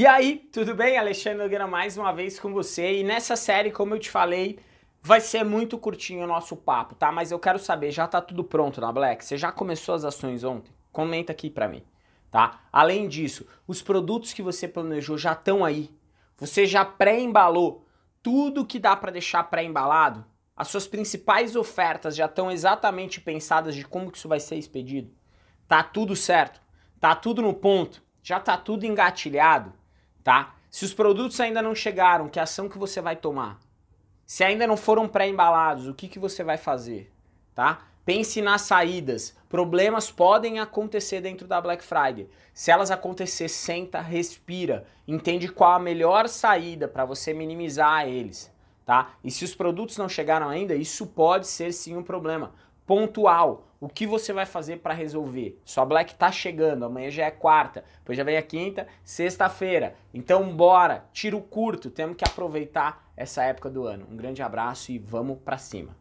E aí, tudo bem? Alexandre Nogueira mais uma vez com você. E nessa série, como eu te falei, vai ser muito curtinho o nosso papo, tá? Mas eu quero saber, já tá tudo pronto na Black? Você já começou as ações ontem? Comenta aqui pra mim, tá? Além disso, os produtos que você planejou já estão aí. Você já pré-embalou tudo que dá para deixar pré-embalado? As suas principais ofertas já estão exatamente pensadas de como que isso vai ser expedido? Tá tudo certo? Tá tudo no ponto? Já tá tudo engatilhado? Tá? Se os produtos ainda não chegaram, que ação que você vai tomar? Se ainda não foram pré-embalados, o que, que você vai fazer, tá? Pense nas saídas. Problemas podem acontecer dentro da Black Friday. Se elas acontecer, senta, respira, entende qual a melhor saída para você minimizar eles, tá? E se os produtos não chegaram ainda, isso pode ser sim um problema pontual. O que você vai fazer para resolver? Sua Black tá chegando, amanhã já é quarta, depois já vem a quinta, sexta-feira. Então bora, tiro curto, temos que aproveitar essa época do ano. Um grande abraço e vamos para cima.